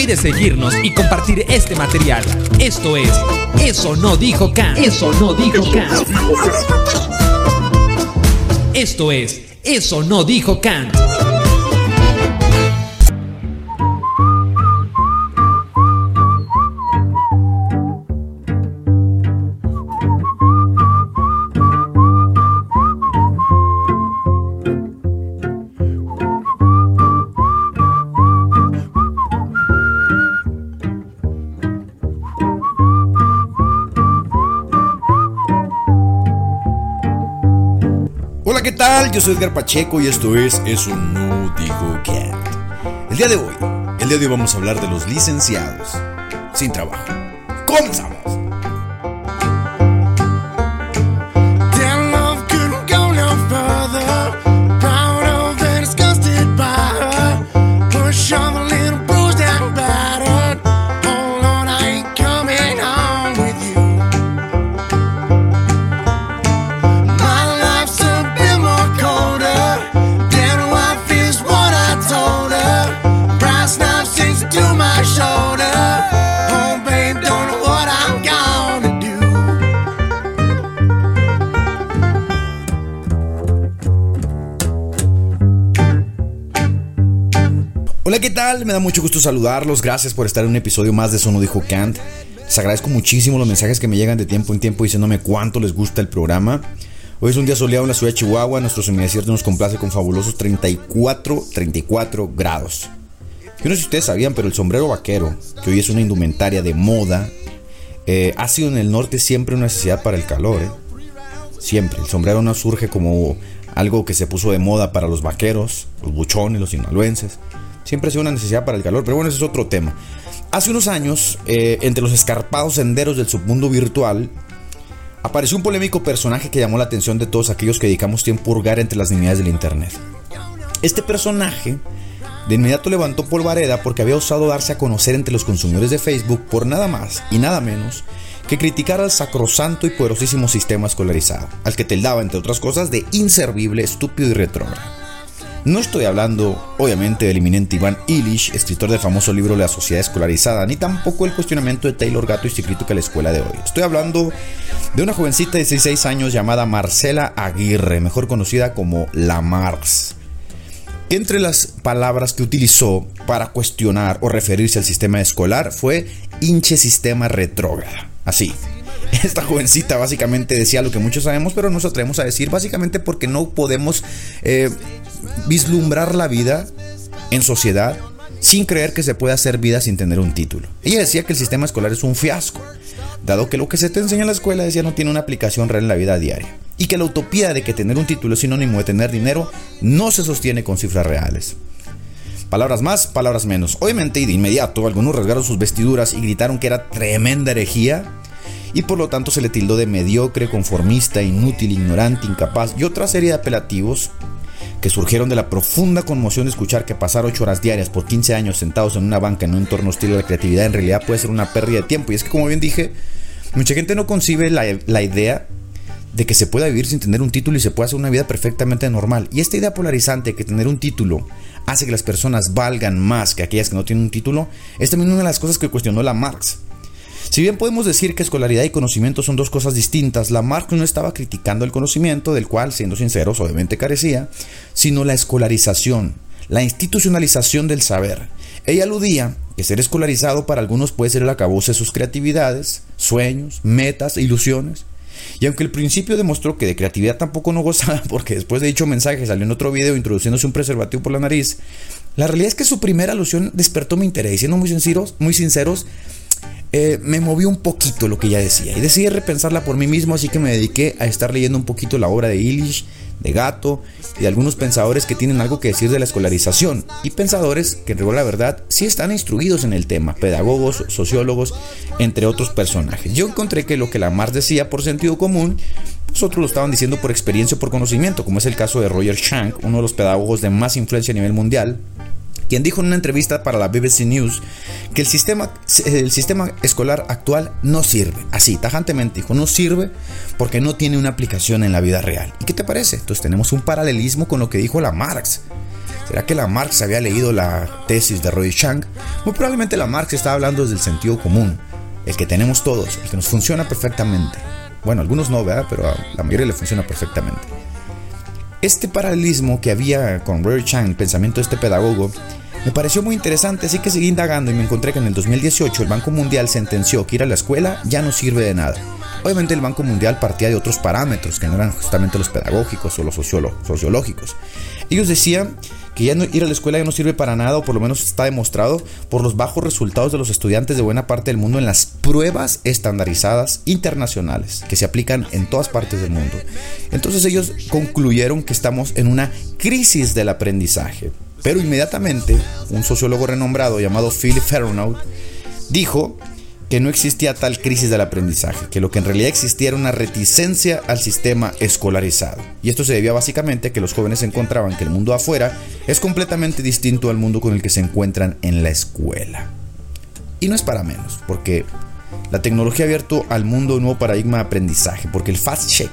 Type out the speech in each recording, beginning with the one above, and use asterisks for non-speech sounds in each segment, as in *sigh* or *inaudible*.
olvides seguirnos y compartir este material. Esto es Eso no dijo Kant. Eso no dijo Kant. Esto es Eso no dijo Kant. Yo soy Edgar Pacheco y esto es Eso no digo que. El día de hoy, el día de hoy vamos a hablar de los licenciados sin trabajo. ¡Comenzamos! Hola, ¿qué tal? Me da mucho gusto saludarlos. Gracias por estar en un episodio más de Sono Dijo Kant. Les agradezco muchísimo los mensajes que me llegan de tiempo en tiempo diciéndome cuánto les gusta el programa. Hoy es un día soleado en la ciudad de Chihuahua. Nuestro semidesierto nos complace con fabulosos 34, 34 grados. Yo no sé si ustedes sabían, pero el sombrero vaquero, que hoy es una indumentaria de moda, eh, ha sido en el norte siempre una necesidad para el calor. ¿eh? Siempre. El sombrero no surge como algo que se puso de moda para los vaqueros, los buchones, los sinaloenses. Siempre ha sido una necesidad para el calor, pero bueno, ese es otro tema. Hace unos años, eh, entre los escarpados senderos del submundo virtual, apareció un polémico personaje que llamó la atención de todos aquellos que dedicamos tiempo a hurgar entre las niñas del Internet. Este personaje de inmediato levantó polvareda porque había osado darse a conocer entre los consumidores de Facebook por nada más y nada menos que criticar al sacrosanto y poderosísimo sistema escolarizado, al que tildaba, entre otras cosas, de inservible, estúpido y retrógrado. No estoy hablando, obviamente, del eminente Iván Illich, escritor del famoso libro La sociedad escolarizada, ni tampoco el cuestionamiento de Taylor Gato y su crítica a la escuela de hoy. Estoy hablando de una jovencita de 16 años llamada Marcela Aguirre, mejor conocida como La Mars. Entre las palabras que utilizó para cuestionar o referirse al sistema escolar fue hinche sistema retrógrada. Así, *laughs* esta jovencita básicamente decía lo que muchos sabemos, pero nos atrevemos a decir básicamente porque no podemos eh, vislumbrar la vida en sociedad sin creer que se puede hacer vida sin tener un título. Ella decía que el sistema escolar es un fiasco, dado que lo que se te enseña en la escuela decía no tiene una aplicación real en la vida diaria, y que la utopía de que tener un título es sinónimo de tener dinero no se sostiene con cifras reales. Palabras más, palabras menos. Obviamente y de inmediato algunos rasgaron sus vestiduras y gritaron que era tremenda herejía y por lo tanto se le tildó de mediocre, conformista, inútil, ignorante, incapaz y otra serie de apelativos que surgieron de la profunda conmoción de escuchar que pasar 8 horas diarias por 15 años sentados en una banca en un entorno hostil a la creatividad en realidad puede ser una pérdida de tiempo. Y es que como bien dije, mucha gente no concibe la, la idea de que se pueda vivir sin tener un título y se pueda hacer una vida perfectamente normal. Y esta idea polarizante de que tener un título hace que las personas valgan más que aquellas que no tienen un título es también una de las cosas que cuestionó la Marx. Si bien podemos decir que escolaridad y conocimiento son dos cosas distintas, la Marx no estaba criticando el conocimiento, del cual, siendo sinceros, obviamente carecía, sino la escolarización, la institucionalización del saber. Ella aludía que ser escolarizado para algunos puede ser el acabose de sus creatividades, sueños, metas, ilusiones. Y aunque el principio demostró que de creatividad tampoco no gozaba, *laughs* porque después de dicho mensaje salió en otro video introduciéndose un preservativo por la nariz, la realidad es que su primera alusión despertó mi interés. Siendo muy sinceros, muy sinceros eh, me movió un poquito lo que ella decía y decidí repensarla por mí mismo, así que me dediqué a estar leyendo un poquito la obra de Illich, de Gato y de algunos pensadores que tienen algo que decir de la escolarización y pensadores que en la verdad sí están instruidos en el tema, pedagogos, sociólogos, entre otros personajes. Yo encontré que lo que la Marx decía por sentido común, pues otros lo estaban diciendo por experiencia o por conocimiento, como es el caso de Roger Shank, uno de los pedagogos de más influencia a nivel mundial, quien dijo en una entrevista para la BBC News que el sistema, el sistema escolar actual no sirve. Así, tajantemente dijo, no sirve porque no tiene una aplicación en la vida real. ¿Y qué te parece? Entonces tenemos un paralelismo con lo que dijo la Marx. ¿Será que Lamarck había leído la tesis de Roy Chang? Muy probablemente Lamarck estaba hablando desde el sentido común, el que tenemos todos, el que nos funciona perfectamente. Bueno, algunos no, ¿verdad? Pero a la mayoría le funciona perfectamente. Este paralelismo que había con Roy Chang, el pensamiento de este pedagogo, me pareció muy interesante, así que seguí indagando y me encontré que en el 2018 el Banco Mundial sentenció que ir a la escuela ya no sirve de nada. Obviamente el Banco Mundial partía de otros parámetros que no eran justamente los pedagógicos o los sociológicos. Ellos decían que ya no ir a la escuela ya no sirve para nada, o por lo menos está demostrado por los bajos resultados de los estudiantes de buena parte del mundo en las pruebas estandarizadas internacionales que se aplican en todas partes del mundo. Entonces ellos concluyeron que estamos en una crisis del aprendizaje. Pero inmediatamente, un sociólogo renombrado llamado Philip Ferronaut dijo que no existía tal crisis del aprendizaje, que lo que en realidad existía era una reticencia al sistema escolarizado. Y esto se debía básicamente a que los jóvenes encontraban que el mundo afuera es completamente distinto al mundo con el que se encuentran en la escuela. Y no es para menos, porque la tecnología ha abierto al mundo un nuevo paradigma de aprendizaje, porque el fast check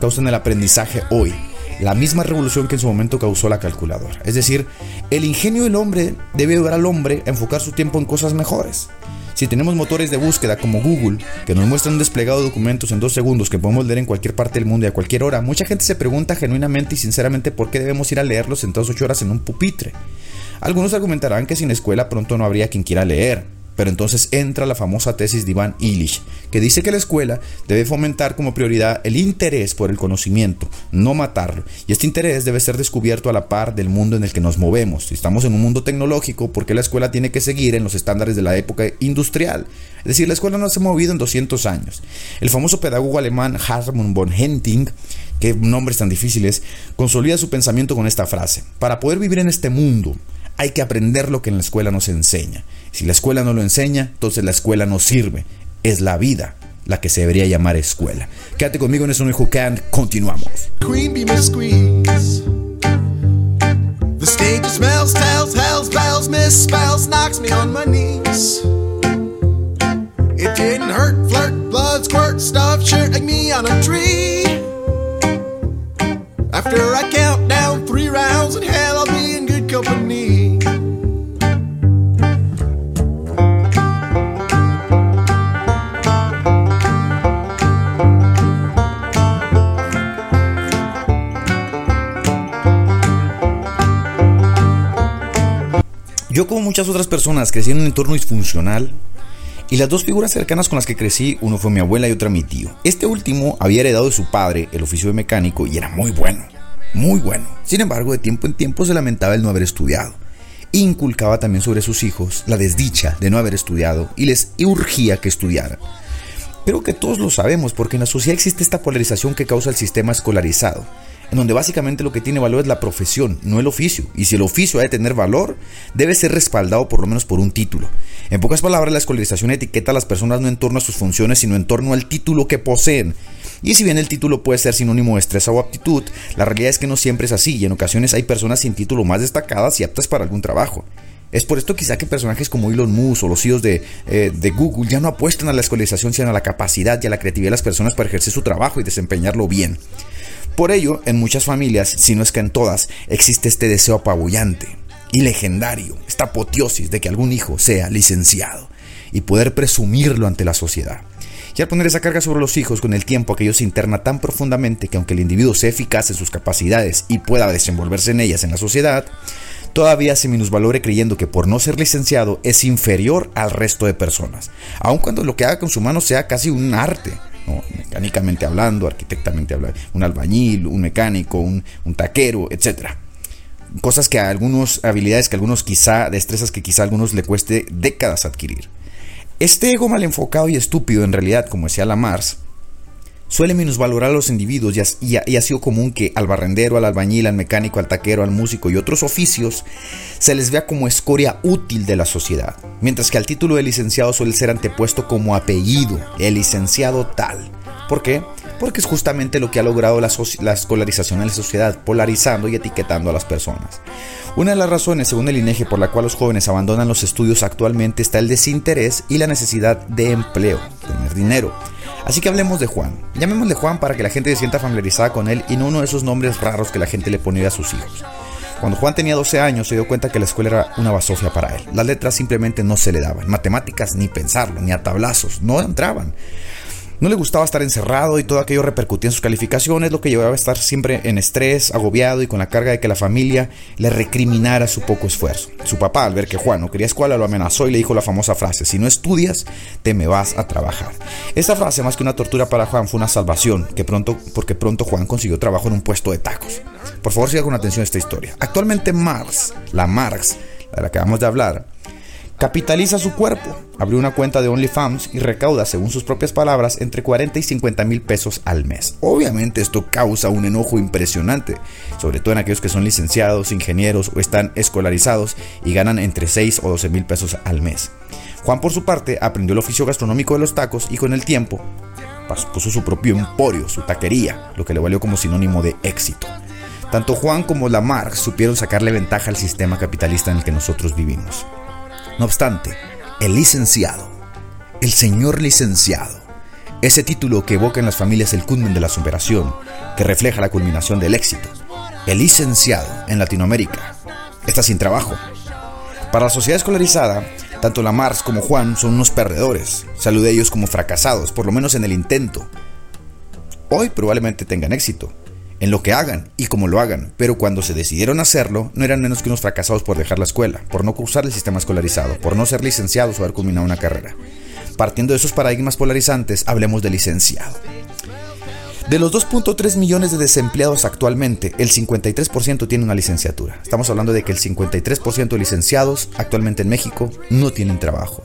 causa en el aprendizaje hoy la misma revolución que en su momento causó la calculadora. Es decir, el ingenio del hombre debe ayudar al hombre a enfocar su tiempo en cosas mejores. Si tenemos motores de búsqueda como Google, que nos muestran un desplegado de documentos en dos segundos que podemos leer en cualquier parte del mundo y a cualquier hora, mucha gente se pregunta genuinamente y sinceramente por qué debemos ir a leerlos en todas ocho horas en un pupitre. Algunos argumentarán que sin escuela pronto no habría quien quiera leer, pero entonces entra la famosa tesis de Iván Illich, que dice que la escuela debe fomentar como prioridad el interés por el conocimiento, no matarlo. Y este interés debe ser descubierto a la par del mundo en el que nos movemos. Si estamos en un mundo tecnológico, ¿por qué la escuela tiene que seguir en los estándares de la época industrial? Es decir, la escuela no se ha movido en 200 años. El famoso pedagogo alemán Hartmut von Henting, que nombres tan difíciles, consolida su pensamiento con esta frase. Para poder vivir en este mundo, hay que aprender lo que en la escuela nos enseña. Si la escuela no lo enseña, entonces la escuela no sirve. Es la vida la que se debería llamar escuela. Quédate conmigo en eso, hijo can. Continuamos. Queen be my squeeze. The stage smells, tells, hells, bells, misspells, knocks me on my knees. It didn't hurt, flirt, blood, squirt, stuff, shirt like me on a tree. After I count down three rounds in hell, muchas otras personas crecí en un entorno disfuncional y las dos figuras cercanas con las que crecí, uno fue mi abuela y otra mi tío. Este último había heredado de su padre el oficio de mecánico y era muy bueno, muy bueno. Sin embargo, de tiempo en tiempo se lamentaba el no haber estudiado. Inculcaba también sobre sus hijos la desdicha de no haber estudiado y les urgía que estudiaran. Pero que todos lo sabemos porque en la sociedad existe esta polarización que causa el sistema escolarizado donde básicamente lo que tiene valor es la profesión, no el oficio. Y si el oficio ha de tener valor, debe ser respaldado por lo menos por un título. En pocas palabras, la escolarización etiqueta a las personas no en torno a sus funciones, sino en torno al título que poseen. Y si bien el título puede ser sinónimo de destreza o aptitud, la realidad es que no siempre es así y en ocasiones hay personas sin título más destacadas y aptas para algún trabajo. Es por esto quizá que personajes como Elon Musk o los CEOs de, eh, de, Google ya no apuestan a la escolarización sino a la capacidad y a la creatividad de las personas para ejercer su trabajo y desempeñarlo bien. Por ello, en muchas familias, si no es que en todas, existe este deseo apabullante y legendario, esta apoteosis de que algún hijo sea licenciado y poder presumirlo ante la sociedad. Y al poner esa carga sobre los hijos con el tiempo, aquello se interna tan profundamente que aunque el individuo sea eficaz en sus capacidades y pueda desenvolverse en ellas en la sociedad, todavía se minusvalore creyendo que por no ser licenciado es inferior al resto de personas, aun cuando lo que haga con su mano sea casi un arte mecánicamente hablando, arquitectamente hablando, un albañil, un mecánico, un, taquero, etc. Cosas que a algunos, habilidades que a algunos quizá, destrezas que quizá a algunos le cueste décadas adquirir. Este ego mal enfocado y estúpido en realidad, como decía la Mars, suele minusvalorar a los individuos y ha, sido común que al barrendero, al albañil, al mecánico, al taquero, al músico y otros oficios se les vea como escoria útil de la sociedad, mientras que al título de licenciado suele ser antepuesto como apellido, el licenciado tal. ¿Por qué? Porque es justamente lo que ha logrado la, la escolarización en la sociedad, polarizando y etiquetando a las personas. Una de las razones, según el INEGI, por la cual los jóvenes abandonan los estudios actualmente está el desinterés y la necesidad de empleo, tener dinero. Así que hablemos de Juan. Llamémosle Juan para que la gente se sienta familiarizada con él y no uno de esos nombres raros que la gente le pone a sus hijos. Cuando Juan tenía 12 años se dio cuenta que la escuela era una basofia para él. Las letras simplemente no se le daban. Matemáticas ni pensarlo, ni a tablazos, no entraban. No le gustaba estar encerrado y todo aquello repercutía en sus calificaciones, lo que llevaba a estar siempre en estrés, agobiado y con la carga de que la familia le recriminara su poco esfuerzo. Su papá, al ver que Juan no quería escuela, lo amenazó y le dijo la famosa frase, si no estudias, te me vas a trabajar. Esta frase, más que una tortura para Juan, fue una salvación, que pronto, porque pronto Juan consiguió trabajo en un puesto de tacos. Por favor, siga con atención esta historia. Actualmente Marx, la Marx, de la que acabamos de hablar, Capitaliza su cuerpo, abrió una cuenta de OnlyFans y recauda, según sus propias palabras, entre 40 y 50 mil pesos al mes. Obviamente esto causa un enojo impresionante, sobre todo en aquellos que son licenciados, ingenieros o están escolarizados y ganan entre 6 o 12 mil pesos al mes. Juan por su parte aprendió el oficio gastronómico de los tacos y con el tiempo puso su propio emporio, su taquería, lo que le valió como sinónimo de éxito. Tanto Juan como Lamarck supieron sacarle ventaja al sistema capitalista en el que nosotros vivimos. No obstante, el licenciado, el señor licenciado, ese título que evoca en las familias el culmen de la superación, que refleja la culminación del éxito, el licenciado en Latinoamérica, está sin trabajo. Para la sociedad escolarizada, tanto la Mars como Juan son unos perdedores, salud de ellos como fracasados, por lo menos en el intento. Hoy probablemente tengan éxito, en lo que hagan y como lo hagan, pero cuando se decidieron hacerlo, no eran menos que unos fracasados por dejar la escuela, por no cursar el sistema escolarizado, por no ser licenciados o haber culminado una carrera. Partiendo de esos paradigmas polarizantes, hablemos de licenciado. De los 2.3 millones de desempleados actualmente, el 53% tiene una licenciatura. Estamos hablando de que el 53% de licenciados actualmente en México no tienen trabajo.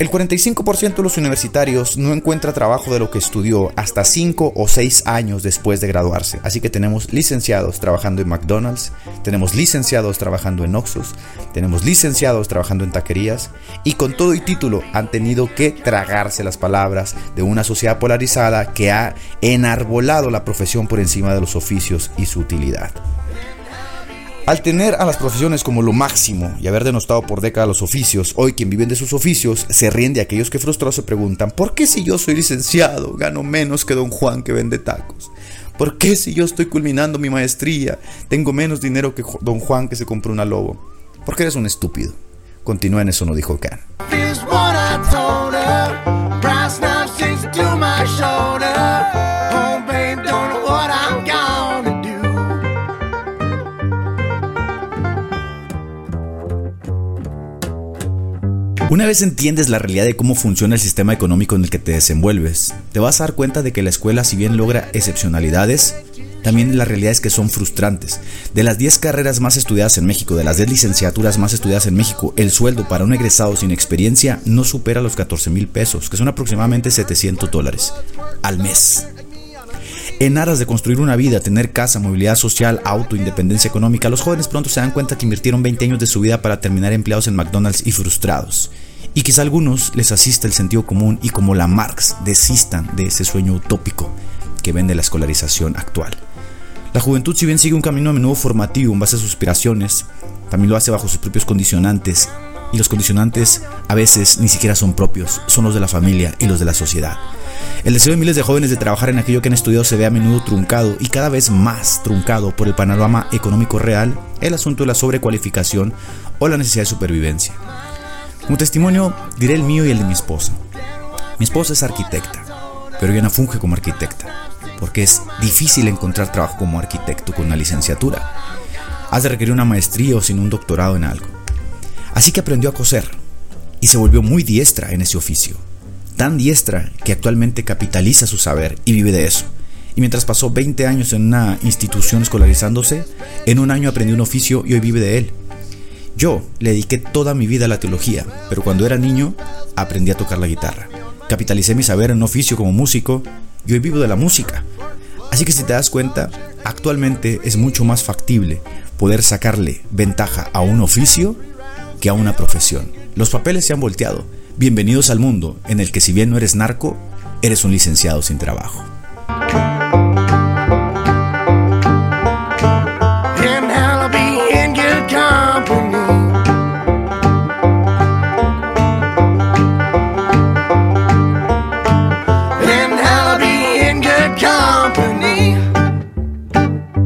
El 45% de los universitarios no encuentra trabajo de lo que estudió hasta 5 o 6 años después de graduarse. Así que tenemos licenciados trabajando en McDonald's, tenemos licenciados trabajando en Oxus, tenemos licenciados trabajando en taquerías y con todo y título han tenido que tragarse las palabras de una sociedad polarizada que ha enarbolado la profesión por encima de los oficios y su utilidad. Al tener a las profesiones como lo máximo y haber denostado por décadas los oficios, hoy quien vive de sus oficios se ríen de aquellos que frustrados se preguntan, ¿por qué si yo soy licenciado gano menos que don Juan que vende tacos? ¿Por qué si yo estoy culminando mi maestría tengo menos dinero que don Juan que se compró una lobo? Porque eres un estúpido. Continúa en eso, no dijo Khan. Una vez entiendes la realidad de cómo funciona el sistema económico en el que te desenvuelves, te vas a dar cuenta de que la escuela, si bien logra excepcionalidades, también la realidad es que son frustrantes. De las 10 carreras más estudiadas en México, de las 10 licenciaturas más estudiadas en México, el sueldo para un egresado sin experiencia no supera los 14 mil pesos, que son aproximadamente 700 dólares al mes. En aras de construir una vida, tener casa, movilidad social, auto, independencia económica, los jóvenes pronto se dan cuenta que invirtieron 20 años de su vida para terminar empleados en McDonald's y frustrados y quizá a algunos les asista el sentido común y como la Marx desistan de ese sueño utópico que vende la escolarización actual. La juventud si bien sigue un camino a menudo formativo en base a sus aspiraciones, también lo hace bajo sus propios condicionantes y los condicionantes a veces ni siquiera son propios, son los de la familia y los de la sociedad. El deseo de miles de jóvenes de trabajar en aquello que han estudiado se ve a menudo truncado y cada vez más truncado por el panorama económico real, el asunto de la sobrecualificación o la necesidad de supervivencia. Como testimonio diré el mío y el de mi esposa. Mi esposa es arquitecta, pero ella no funge como arquitecta, porque es difícil encontrar trabajo como arquitecto con una licenciatura. Has de requerir una maestría o sin un doctorado en algo. Así que aprendió a coser y se volvió muy diestra en ese oficio. Tan diestra que actualmente capitaliza su saber y vive de eso. Y mientras pasó 20 años en una institución escolarizándose, en un año aprendió un oficio y hoy vive de él. Yo le dediqué toda mi vida a la teología, pero cuando era niño aprendí a tocar la guitarra. Capitalicé mi saber en un oficio como músico y hoy vivo de la música. Así que si te das cuenta, actualmente es mucho más factible poder sacarle ventaja a un oficio que a una profesión. Los papeles se han volteado. Bienvenidos al mundo en el que si bien no eres narco, eres un licenciado sin trabajo.